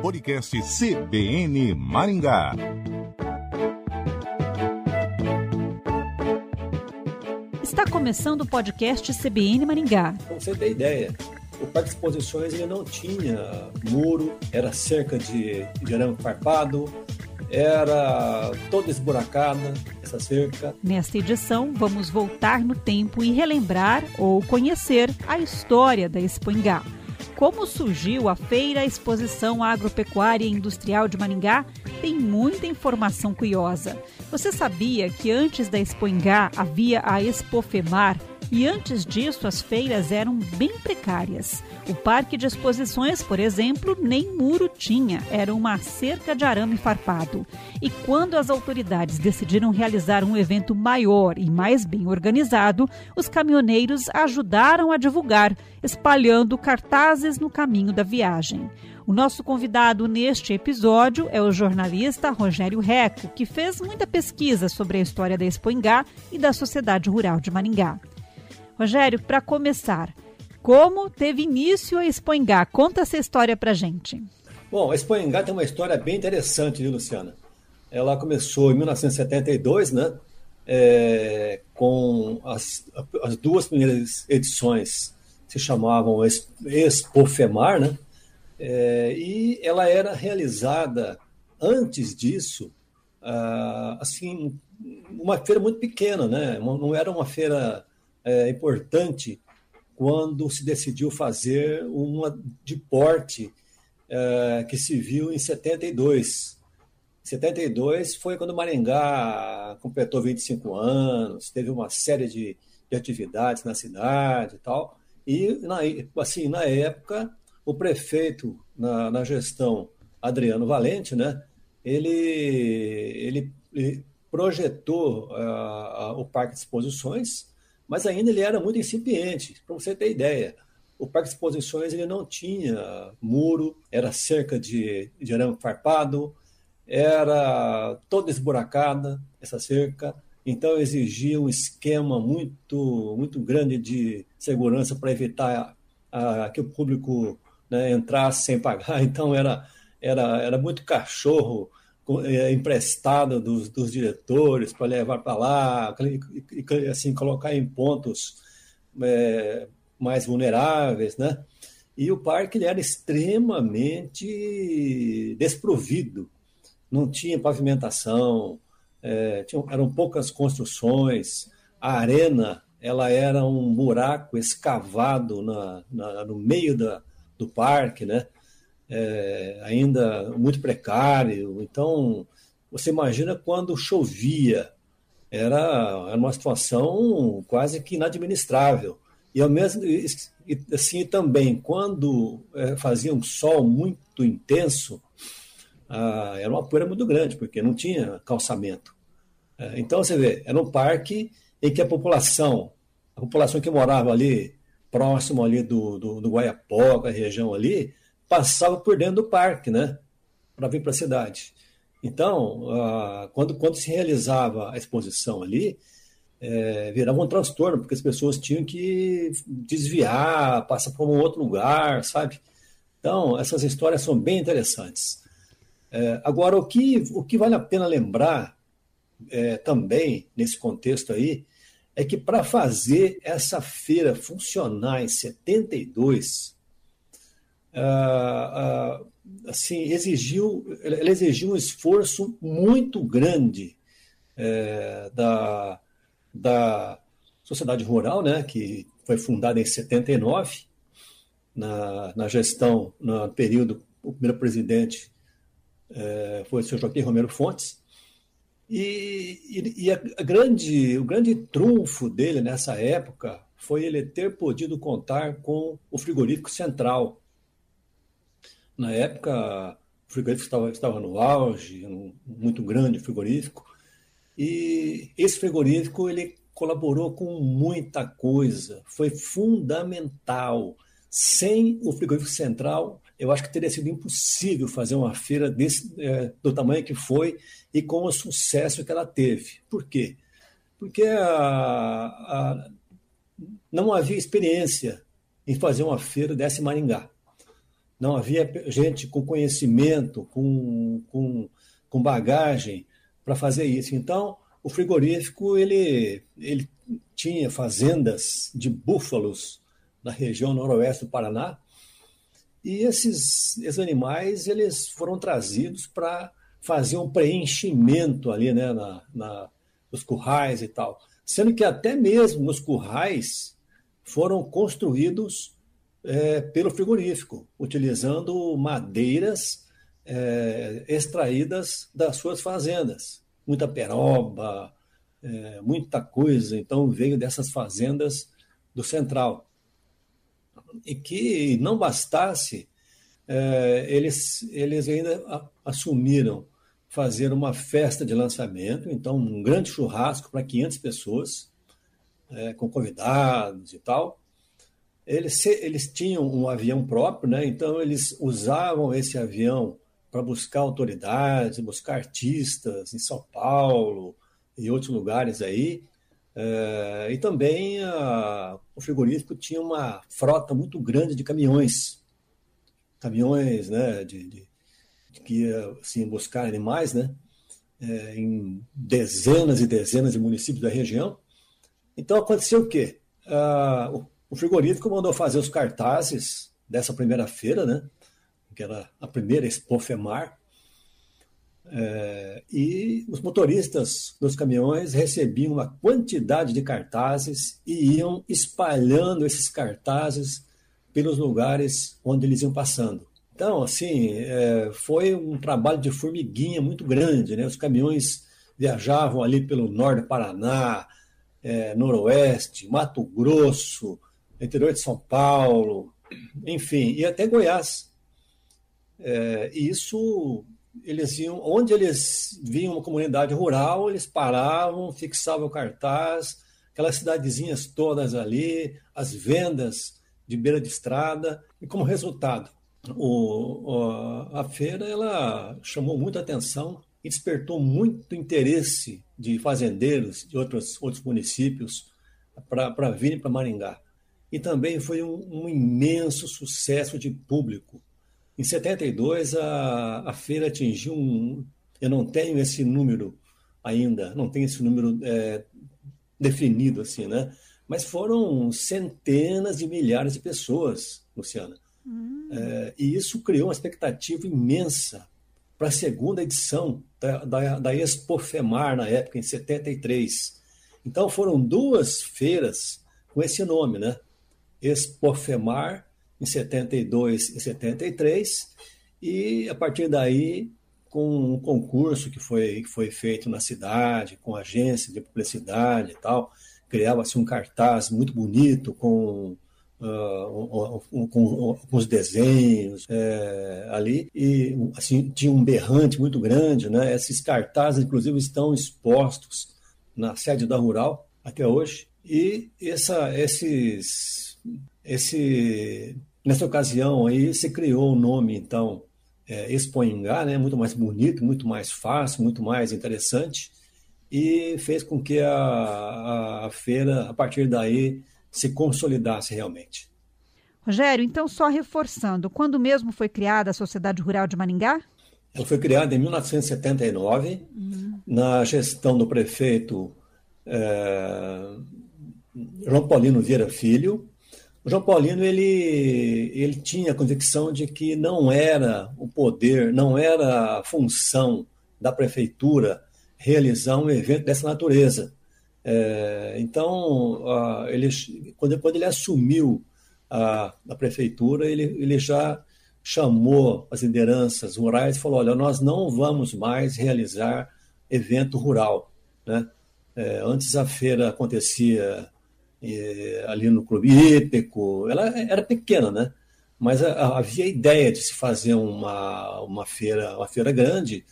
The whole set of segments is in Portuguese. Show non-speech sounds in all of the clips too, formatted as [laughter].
Podcast CBN Maringá. Está começando o podcast CBN Maringá. Pra você ter ideia, o Parque de Exposições ele não tinha muro, era cerca de, de arame farpado, era toda esburacada essa cerca. Nesta edição, vamos voltar no tempo e relembrar ou conhecer a história da Expoingá. Como surgiu a Feira Exposição Agropecuária e Industrial de Maringá tem muita informação curiosa. Você sabia que antes da Expoingá havia a Expofemar, e antes disso, as feiras eram bem precárias. O parque de exposições, por exemplo, nem muro tinha, era uma cerca de arame farpado. E quando as autoridades decidiram realizar um evento maior e mais bem organizado, os caminhoneiros ajudaram a divulgar, espalhando cartazes no caminho da viagem. O nosso convidado neste episódio é o jornalista Rogério Reco, que fez muita pesquisa sobre a história da Expoingá e da sociedade rural de Maringá. Rogério, para começar, como teve início a Expoingá? Conta essa história para gente. Bom, a Expoingá tem uma história bem interessante, viu, Luciana? Ela começou em 1972, né? É, com as, as duas primeiras edições se chamavam Expofemar, né? É, e ela era realizada antes disso, ah, assim, uma feira muito pequena, né? Não era uma feira é, importante quando se decidiu fazer uma de porte é, que se viu em 72. 72 foi quando Maringá completou 25 anos, teve uma série de, de atividades na cidade e tal. E, na, assim, na época, o prefeito, na, na gestão Adriano Valente, né, ele, ele, ele projetou uh, o Parque de Exposições, mas ainda ele era muito incipiente. Para você ter ideia, o Parque de Exposições ele não tinha muro, era cerca de, de arame farpado, era toda esburacada essa cerca, então exigia um esquema muito, muito grande de segurança para evitar a, a, que o público né, entrasse sem pagar. [laughs] Então era, era, era muito cachorro é, emprestado dos, dos diretores para levar para lá, e, assim, colocar em pontos é, mais vulneráveis, né? E o parque ele era extremamente desprovido, não tinha pavimentação, é, tinha, eram poucas construções, a arena ela era um buraco escavado na, na no meio da, do parque, né? É, ainda muito precário. Então, você imagina quando chovia, era, era uma situação quase que inadministrável. E ao mesmo assim também, quando é, fazia um sol muito intenso, era uma poeira muito grande, porque não tinha calçamento. É, então, você vê, era um parque em que a população, a população que morava ali, próximo ali do, do, do Guaiapoca, região ali, passava por dentro do parque, né? Para vir para a cidade. Então, quando, quando se realizava a exposição ali, é, virava um transtorno, porque as pessoas tinham que desviar, passar para um outro lugar, sabe? Então, essas histórias são bem interessantes. É, agora, o que, o que vale a pena lembrar é, também, nesse contexto aí, é que para fazer essa feira funcionar em 72, ah, ah, assim, exigiu, ela exigiu um esforço muito grande é, da, da sociedade rural, né, que foi fundada em 79, na, na gestão, no período, o primeiro presidente é, foi o senhor Joaquim Romero Fontes, e, e, e a, a grande, o grande trunfo dele nessa época foi ele ter podido contar com o frigorífico central, na época, o frigorífico estava, estava no auge, muito grande frigorífico, e esse frigorífico ele colaborou com muita coisa, foi fundamental. Sem o frigorífico central, eu acho que teria sido impossível fazer uma feira desse, é, do tamanho que foi e com o sucesso que ela teve. Por quê? Porque a, a, não havia experiência em fazer uma feira dessa em Maringá. Não havia gente com conhecimento, com, com, com bagagem para fazer isso. Então, o frigorífico ele, ele tinha fazendas de búfalos na região noroeste do Paraná, e esses, esses animais eles foram trazidos para fazer um preenchimento ali né, na, na, nos currais e tal. Sendo que até mesmo nos currais foram construídos é, pelo frigorífico, utilizando madeiras é, extraídas das suas fazendas. Muita peroba, é, muita coisa, então veio dessas fazendas do Central. E que não bastasse, é, eles, eles ainda assumiram fazer uma festa de lançamento, então um grande churrasco para 500 pessoas, é, com convidados e tal. Eles, eles tinham um avião próprio, né? então eles usavam esse avião para buscar autoridades, buscar artistas em São Paulo e outros lugares aí. É, e também a, o frigorífico tinha uma frota muito grande de caminhões, caminhões né, de, de, de que ia assim, buscar animais né, é, em dezenas e dezenas de municípios da região. Então aconteceu o quê? Ah, frigorífico mandou fazer os cartazes dessa primeira feira, né? que era a primeira Expo Femar, é, e os motoristas dos caminhões recebiam uma quantidade de cartazes e iam espalhando esses cartazes pelos lugares onde eles iam passando. Então, assim, é, foi um trabalho de formiguinha muito grande. Né? Os caminhões viajavam ali pelo norte do Paraná, é, noroeste, Mato Grosso, interior de São Paulo, enfim, e até Goiás. É, e isso eles iam, onde eles viam uma comunidade rural, eles paravam, fixavam cartaz, aquelas cidadezinhas todas ali, as vendas de beira de estrada, e como resultado, o, a feira ela chamou muita atenção e despertou muito interesse de fazendeiros de outros, outros municípios para virem para Maringá. E também foi um, um imenso sucesso de público em 72, a, a feira atingiu um. Eu não tenho esse número ainda, não tenho esse número é, definido assim, né? Mas foram centenas de milhares de pessoas, Luciana. Hum. É, e isso criou uma expectativa imensa para a segunda edição da, da, da Expo FEMAR, na época, em 73. Então foram duas feiras com esse nome, né? Expo FEMAR em 72 e 73, e a partir daí, com um concurso que foi, que foi feito na cidade, com agência de publicidade e tal, criava-se um cartaz muito bonito com Uh, um, um, com, com, os desenhos é, ali e assim tinha um berrante muito grande, né? Esses cartazes, inclusive, estão expostos na sede da Rural até hoje e essa, esses, esse Nessa ocasião aí se criou o nome, então, é, Expoingá, né, muito mais bonito, muito mais fácil, muito mais interessante, e fez com que a, a, a feira, a partir daí, se consolidasse realmente. Rogério, então só reforçando, quando mesmo foi criada a Sociedade Rural de Maringá? Ela foi criada em 1979, uhum. na gestão do prefeito é, João Paulino Vieira Filho, o João Paulino ele, ele tinha a convicção de que não era o poder, não era a função da prefeitura realizar um evento dessa natureza. É, então, ele, quando, quando ele assumiu a, a prefeitura, ele, ele já chamou as lideranças rurais e falou: olha, nós não vamos mais realizar evento rural. Né? É, antes a feira acontecia ali no clube hípico. Ela era pequena, né? Mas havia ideia de se fazer uma, uma feira uma feira grande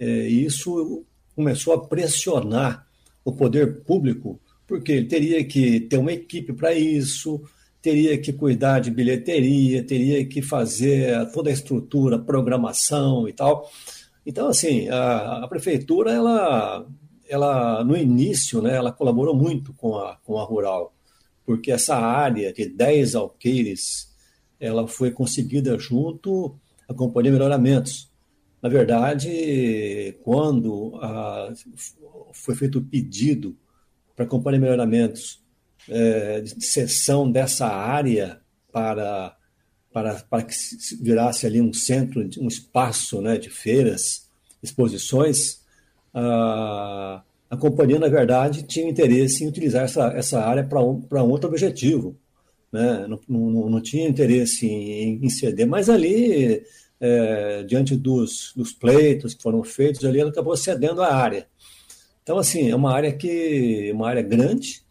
e isso começou a pressionar o poder público porque ele teria que ter uma equipe para isso, teria que cuidar de bilheteria, teria que fazer toda a estrutura, programação e tal. Então, assim, a, a prefeitura, ela ela no início, né, ela colaborou muito com a, com a Rural, porque essa área de 10 alqueires ela foi conseguida junto à Companhia Melhoramentos. Na verdade, quando a, foi feito o pedido para a Companhia Melhoramentos é, de cessão dessa área para, para, para que virasse ali um centro, um espaço né, de feiras, exposições, a, a companhia, na verdade, tinha interesse em utilizar essa, essa área para um, outro objetivo. Né? Não, não, não tinha interesse em, em ceder, mas ali, é, diante dos, dos pleitos que foram feitos, ali ela acabou cedendo a área. Então, assim, é uma área que uma área grande,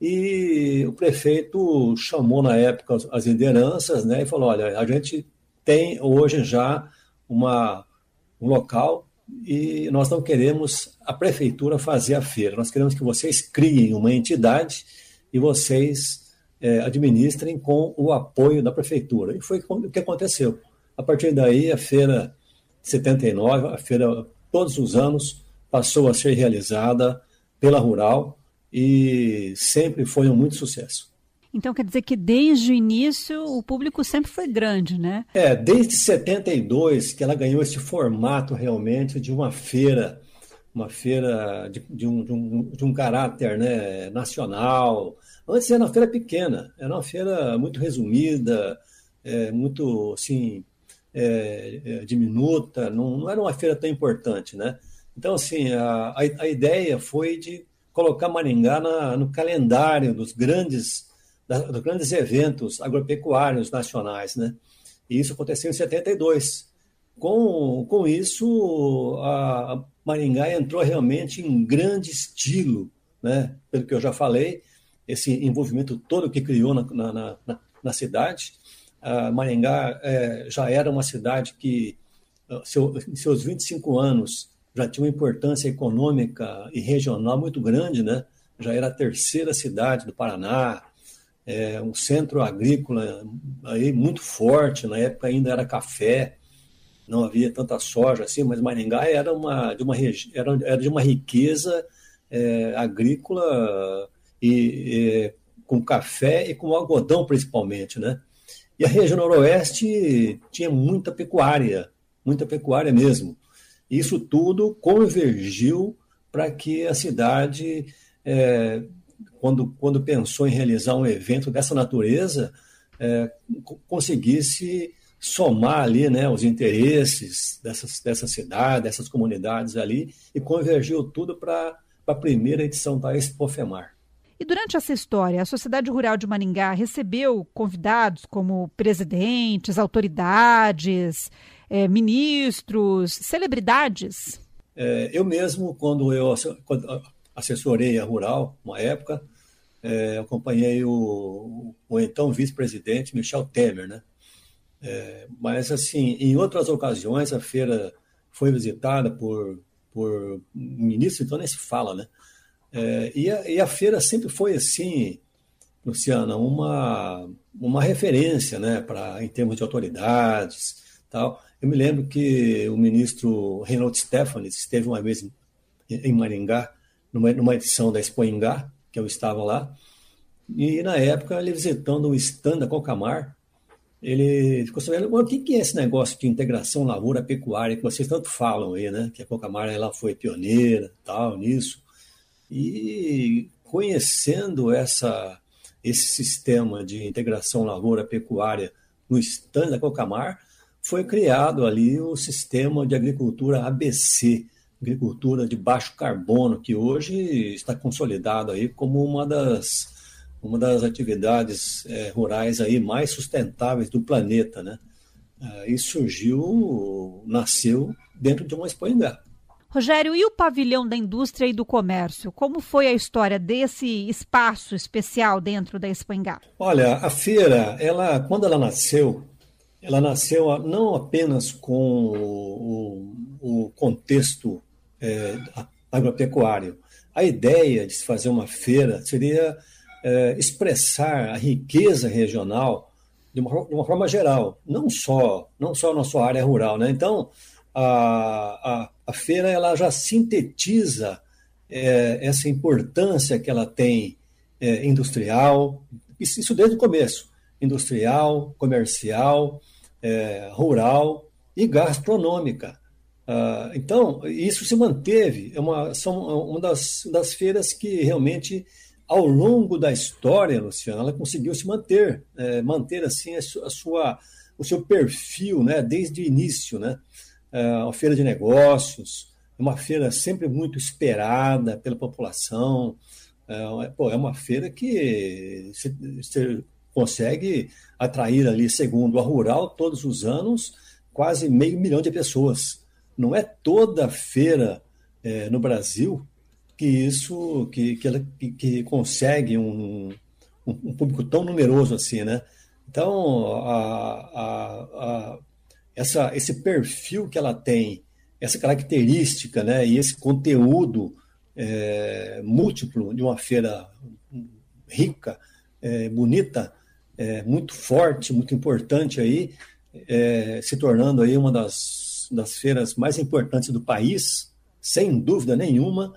e o prefeito chamou na época as lideranças né, e falou: olha, a gente tem hoje já uma, um local e nós não queremos a prefeitura fazer a feira, nós queremos que vocês criem uma entidade e vocês é, administrem com o apoio da prefeitura. E foi o que aconteceu. A partir daí, a feira 79, a feira todos os anos, passou a ser realizada pela Rural e sempre foi um muito sucesso. Então quer dizer que desde o início o público sempre foi grande, né? É, desde 72 que ela ganhou esse formato realmente de uma feira, uma feira de, de, um, de, um, de um caráter né, nacional. Antes era uma feira pequena, era uma feira muito resumida, é, muito assim, é, é, diminuta, não, não, era uma feira tão importante, né? Então, assim, a, a ideia foi de colocar Maringá na, no calendário dos grandes, dos grandes eventos agropecuários nacionais. Né? E isso aconteceu em 72. Com, com isso, a, Maringá entrou realmente em grande estilo, né? pelo que eu já falei, esse envolvimento todo que criou na, na, na, na cidade. A Maringá é, já era uma cidade que, seu, em seus 25 anos, já tinha uma importância econômica e regional muito grande, né? já era a terceira cidade do Paraná, é, um centro agrícola aí muito forte, na época ainda era café, não havia tanta soja assim, mas Maringá era, uma, de, uma, era, era de uma riqueza é, agrícola e, e, com café e com algodão principalmente, né? E a região noroeste tinha muita pecuária, muita pecuária mesmo. Isso tudo convergiu para que a cidade, é, quando, quando pensou em realizar um evento dessa natureza, é, conseguisse somar ali né, os interesses dessas, dessa cidade, dessas comunidades ali, e convergiu tudo para a primeira edição da Expofemar. E durante essa história, a Sociedade Rural de Maringá recebeu convidados como presidentes, autoridades, é, ministros, celebridades? É, eu mesmo, quando eu assessorei a Rural, uma época, é, acompanhei o, o então vice-presidente Michel Temer, né? É, mas, assim, em outras ocasiões, a feira foi visitada por, por ministros, então nem se fala, né? É, e, a, e, a, feira sempre foi, assim, Luciana, uma, uma referência, né, pra, em termos de autoridades, tal. Eu me lembro que o ministro Reinaldo Stefanes esteve uma vez em Maringá, numa, numa edição da Expo Ingá, que eu estava lá, e na época ele visitando o stand da Cocamar, ele ficou sabendo o que é esse negócio de integração lavoura-pecuária que vocês tanto falam aí, né? Que a Cocamar ela foi pioneira, tal, nisso. E conhecendo essa, esse sistema de integração lavoura-pecuária no stand da Cocamar, foi criado ali o sistema de agricultura ABC, agricultura de baixo carbono, que hoje está consolidado aí como uma das, uma das atividades é, rurais aí mais sustentáveis do planeta, né? É, e surgiu, nasceu dentro de uma espanha. Rogério, e o pavilhão da indústria e do comércio? Como foi a história desse espaço especial dentro da Espanha? Olha, a feira, ela, quando ela nasceu, ela nasceu não apenas com o, o contexto é, agropecuário. A ideia de se fazer uma feira seria é, expressar a riqueza regional de uma, de uma, forma geral, não só não só na sua área rural, né? Então a, a, a feira ela já sintetiza é, essa importância que ela tem é, industrial, isso, desde o começo, industrial, comercial, é, rural e gastronômica. Ah, então, isso se manteve, é uma, são uma das, das feiras que realmente, ao longo da história, Luciana, ela conseguiu se manter, é, manter assim a, sua, o seu perfil, né, desde o início, né, é uma feira de negócios, é uma feira sempre muito esperada pela população, é, pô, é uma feira que você consegue atrair ali, segundo a Rural, todos os anos, quase meio milhão de pessoas não é toda feira é, no Brasil que isso que, que, ela, que, que consegue um, um, um, público tão numeroso assim, né? Então, a, a, a, essa, esse perfil que ela tem, essa característica, né, e esse conteúdo é, múltiplo de uma feira rica, é, bonita, é, muito forte, muito importante aí, é, se tornando aí uma das das feiras mais importantes do país, sem dúvida nenhuma.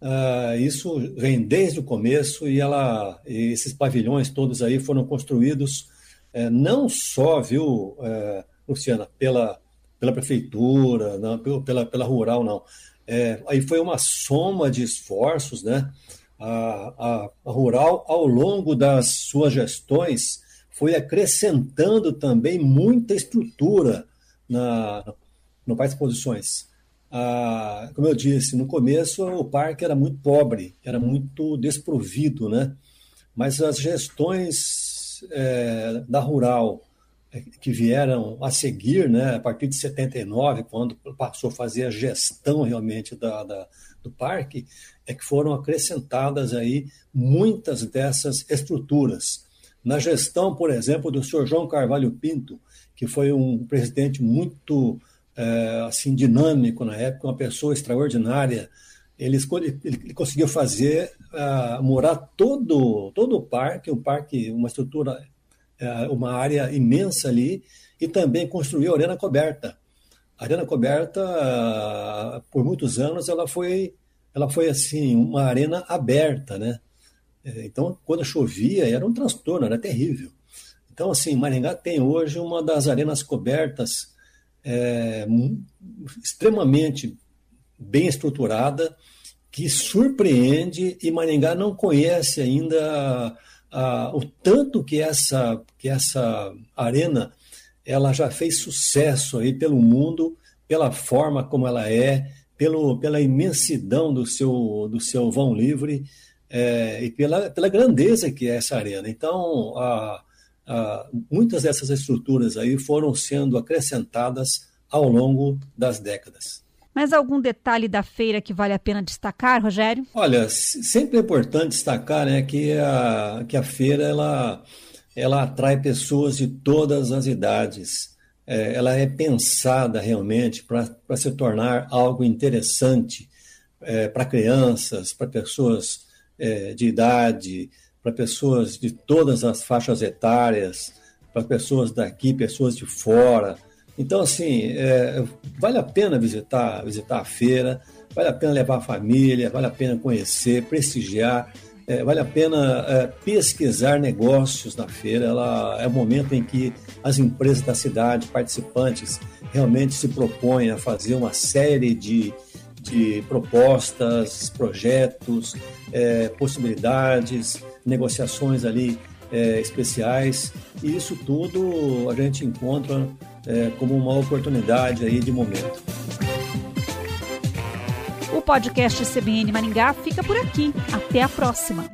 Uh, isso vem desde o começo e ela, e esses pavilhões todos aí foram construídos uh, não só, viu, uh, Luciana, pela, pela prefeitura, não, pela, pela rural, não. É, aí foi uma soma de esforços, né? A, a, a rural, ao longo das suas gestões, foi acrescentando também muita estrutura na, no Parque Exposições. Ah, como eu disse, no começo o parque era muito pobre, era muito desprovido, né? Mas as gestões é, da Rural é, que vieram a seguir, né, a partir de 79, quando passou a fazer a gestão realmente da, da, do parque, é que foram acrescentadas aí muitas dessas estruturas. Na gestão, por exemplo, do senhor João Carvalho Pinto, que foi um presidente muito é, assim dinâmico na época, uma pessoa extraordinária. Ele, ele conseguiu fazer uh, morar todo todo o parque, um parque, uma estrutura, uh, uma área imensa ali, e também construiu a arena coberta. A arena coberta, uh, por muitos anos, ela foi ela foi assim uma arena aberta, né? É, então, quando chovia, era um transtorno, era terrível. Então, assim, Maringá tem hoje uma das arenas cobertas é, extremamente bem estruturada, que surpreende e Maringá não conhece ainda a, o tanto que essa, que essa arena ela já fez sucesso aí pelo mundo, pela forma como ela é, pelo, pela imensidão do seu, do seu vão livre é, e pela, pela grandeza que é essa arena. Então, a, ah, muitas dessas estruturas aí foram sendo acrescentadas ao longo das décadas. Mas algum detalhe da feira que vale a pena destacar, Rogério? Olha, sempre é importante destacar né, que, a, que a feira ela, ela atrai pessoas de todas as idades. É, ela é pensada realmente para se tornar algo interessante é, para crianças, para pessoas é, de idade, para pessoas de todas as faixas etárias, para pessoas daqui, pessoas de fora. Então, assim, é, vale a pena visitar, visitar a feira, vale a pena levar a família, vale a pena conhecer, prestigiar, é, vale a pena é, pesquisar negócios na feira. Ela é o momento em que as empresas da cidade, participantes, realmente se propõem a fazer uma série de, de propostas, projetos, é, possibilidades, negociações ali é, especiais, e isso tudo a gente encontra é, como uma oportunidade aí de momento. O podcast CBN Maringá fica por aqui. Até a próxima.